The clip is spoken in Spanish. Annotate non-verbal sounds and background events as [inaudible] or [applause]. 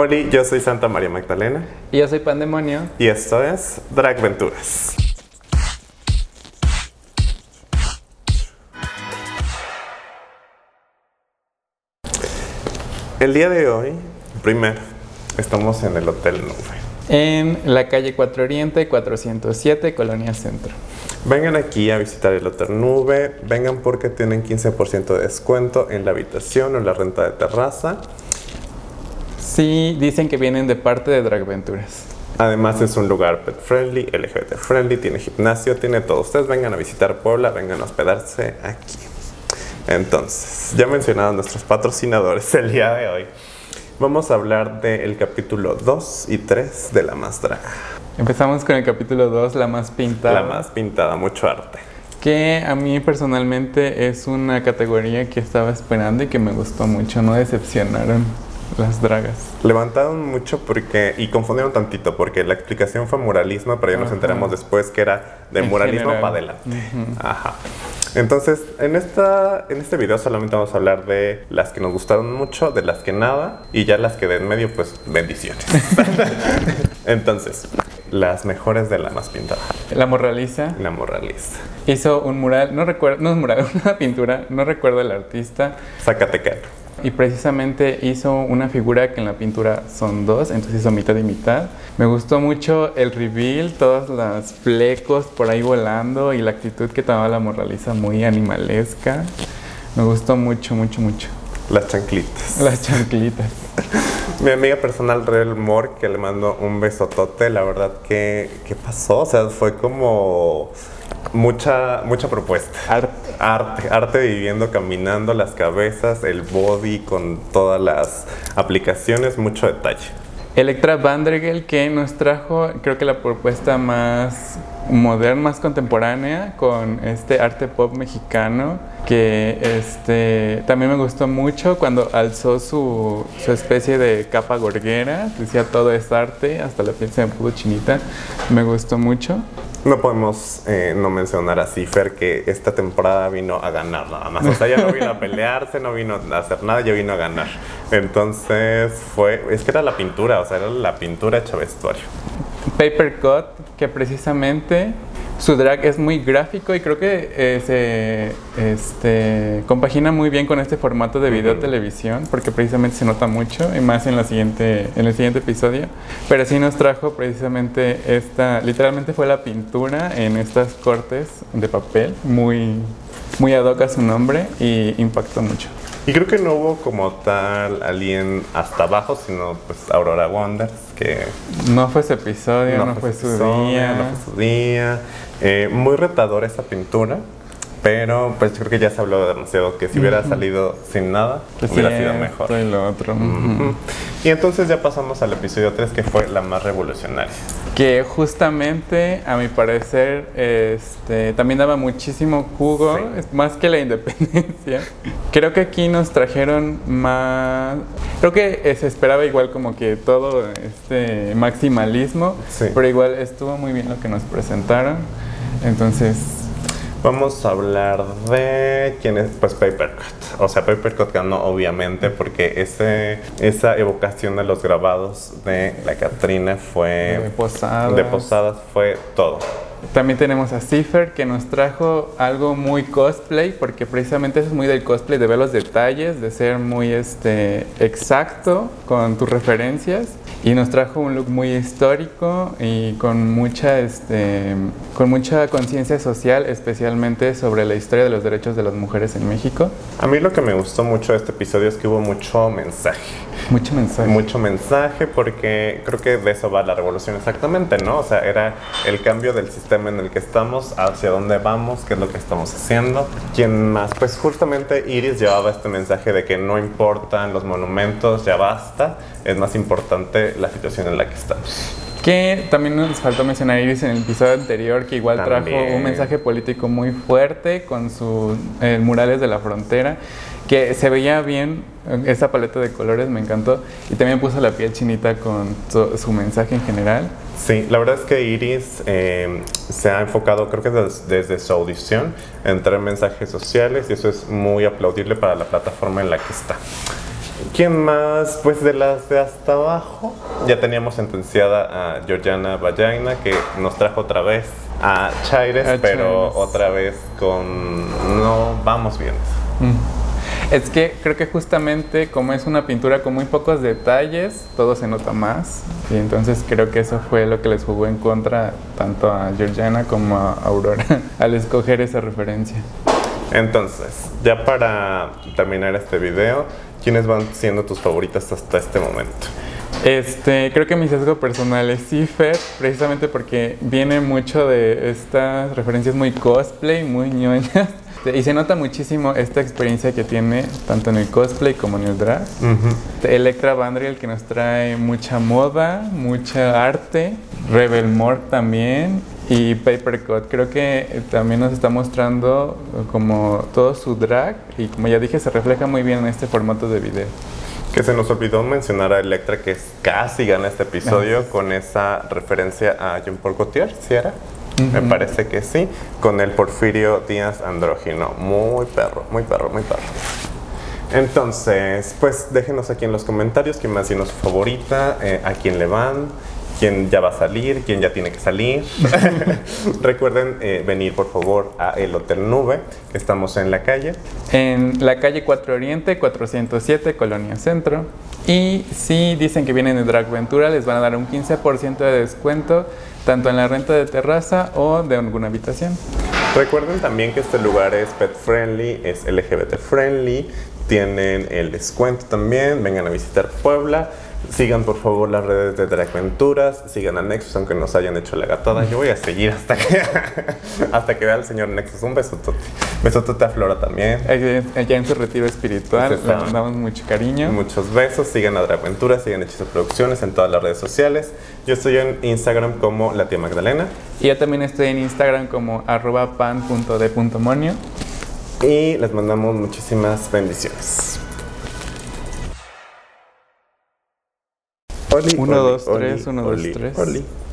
Hola, yo soy Santa María Magdalena. Y yo soy Pandemonio. Y esto es Drag Venturas. El día de hoy, primero, estamos en el Hotel Nube. En la calle 4 Oriente, 407, Colonia Centro. Vengan aquí a visitar el Hotel Nube, vengan porque tienen 15% de descuento en la habitación o la renta de terraza. Sí, dicen que vienen de parte de Dragventuras. Además es un lugar pet friendly, LGBT friendly, tiene gimnasio, tiene todo. Ustedes vengan a visitar Puebla, vengan a hospedarse aquí. Entonces, ya mencionaron nuestros patrocinadores el día de hoy. Vamos a hablar del capítulo 2 y 3 de La Más Draga. Empezamos con el capítulo 2, La Más Pintada. La Más Pintada, mucho arte. Que a mí personalmente es una categoría que estaba esperando y que me gustó mucho, no decepcionaron las dragas. Levantaron mucho porque, y confundieron tantito, porque la explicación fue muralismo, pero ya nos enteramos después que era de muralismo para adelante. Ajá. Entonces, en, esta, en este video solamente vamos a hablar de las que nos gustaron mucho, de las que nada, y ya las que de en medio, pues bendiciones. [laughs] Entonces, las mejores de la más pintada. La morraliza. La morraliza. Hizo un mural, no recuerdo, no es mural, [laughs] una pintura, no recuerdo el artista. Zacatecano y precisamente hizo una figura que en la pintura son dos, entonces hizo mitad y mitad. Me gustó mucho el reveal, todos los flecos por ahí volando y la actitud que tomaba la moraliza muy animalesca. Me gustó mucho, mucho, mucho. Las chanclitas. Las chanclitas. [laughs] Mi amiga personal Real Moore, que le mando un besotote, la verdad que, ¿qué pasó? O sea, fue como mucha, mucha propuesta. Arte. Arte, arte viviendo, caminando, las cabezas, el body con todas las aplicaciones, mucho detalle. Electra Vandregel que nos trajo creo que la propuesta más moderna, más contemporánea con este arte pop mexicano que este, también me gustó mucho cuando alzó su, su especie de capa gorguera, decía todo es arte, hasta la piel se me pudo chinita, me gustó mucho. No podemos eh, no mencionar a Cifer que esta temporada vino a ganar nada más. O sea, ya no vino a [laughs] pelearse, no vino a hacer nada, ya vino a ganar. Entonces fue, es que era la pintura, o sea, era la pintura hecha vestuario. Paper Cut, que precisamente su drag es muy gráfico y creo que eh, se este, compagina muy bien con este formato de video televisión porque precisamente se nota mucho y más en, la siguiente, en el siguiente episodio. Pero sí nos trajo precisamente esta, literalmente fue la pintura en estas cortes de papel, muy, muy ad hoc a su nombre y impactó mucho. Y creo que no hubo como tal alguien hasta abajo, sino pues Aurora Wonders, que... No fue ese episodio, no, fue, su día. No fue su día. Eh, muy retadora esa pintura, pero pues creo que ya se habló demasiado que si hubiera salido sin nada, pues hubiera sido mejor. Y lo otro. Y entonces ya pasamos al episodio 3 que fue la más revolucionaria. Que justamente, a mi parecer, este, también daba muchísimo jugo, más que la [laughs] independencia. Creo que aquí nos trajeron más... Creo que se esperaba igual como que todo este maximalismo, pero igual estuvo muy bien lo que nos presentaron. Entonces, Vamos a hablar de quién es, pues Papercut. O sea, Papercut ganó obviamente porque ese, esa evocación de los grabados de la Catrina fue... De Posadas. De Posadas fue todo. También tenemos a Cipher que nos trajo algo muy cosplay, porque precisamente eso es muy del cosplay, de ver los detalles, de ser muy este, exacto con tus referencias. Y nos trajo un look muy histórico y con mucha, este, con mucha conciencia social, especialmente sobre la historia de los derechos de las mujeres en México. A mí lo que me gustó mucho de este episodio es que hubo mucho mensaje. Mucho mensaje. Mucho mensaje porque creo que de eso va la revolución exactamente, ¿no? O sea, era el cambio del sistema en el que estamos, hacia dónde vamos, qué es lo que estamos haciendo. ¿Quién más? Pues justamente Iris llevaba este mensaje de que no importan los monumentos, ya basta, es más importante la situación en la que estamos. Que también nos faltó mencionar Iris en el episodio anterior, que igual trajo un mensaje político muy fuerte con sus eh, murales de la frontera, que se veía bien, esa paleta de colores me encantó, y también puso la piel chinita con su, mensaje en general. Sí, la verdad es que Iris eh, se ha enfocado, creo que desde su audición, en traer mensajes sociales y eso es muy aplaudible para la plataforma en la que está. ¿Quién más? Pues de las de hasta abajo. Ya teníamos sentenciada a Georgiana Vallaina, que nos trajo otra vez a Chaires, A pero Chaires. otra vez con no vamos bien. Mm. Es que creo que justamente como es una pintura con muy pocos detalles, todo se nota más. Y entonces creo que eso fue lo que les jugó en contra tanto a Georgiana como a Aurora [laughs] al escoger esa referencia. Entonces, ya para terminar este video, ¿quiénes van siendo tus favoritas hasta este momento? Este, creo que mi sesgo personal es Cipher, precisamente porque viene mucho de estas referencias muy cosplay, muy ñoñas. [laughs] Y se nota muchísimo esta experiencia que tiene tanto en el cosplay como en el drag. Electra Vandriel que nos trae mucha moda, mucha arte. Rebel Morg también. Y Papercut. Creo que eh, también nos está mostrando eh, como todo su drag. Y como ya dije, se refleja muy bien en este formato de video. Que se nos olvidó mencionar a Electra, que casi gana este episodio con esa referencia a Jean-Paul Gaultier, ¿sí era? Me Ujú. parece que sí, con el Porfirio Díaz Andrógino. Muy perro, muy perro, muy perro. Entonces, pues déjenos aquí en los comentarios quién más tiene su favorita, eh, a quién le van, quién ya va a salir, quién ya tiene que salir. [laughs] Recuerden eh, venir por favor a el Hotel Nube, que estamos en la calle. En la calle 4 Oriente, 407, Colonia Centro. Y si dicen que vienen de Drag Ventura, les van a dar un 15% de descuento, tanto en la renta de terraza o de alguna habitación. Recuerden también que este lugar es pet friendly, es LGBT friendly, tienen el descuento también, vengan a visitar Puebla. Sigan por favor las redes de Dragventuras, sigan a Nexus aunque nos hayan hecho la gatada. Yo voy a seguir hasta que [laughs] hasta que vea al señor Nexus. Un besotote. Besotote a Flora también. Ya en su retiro espiritual, le mandamos mucho cariño. Muchos besos, sigan a Dragventuras, sigan Hechizo Producciones en todas las redes sociales. Yo estoy en Instagram como la tía Magdalena Y yo también estoy en Instagram como arroba pan.d.monio. y les mandamos muchísimas bendiciones. Oli, 1, 2, 3, 1, 2, 3.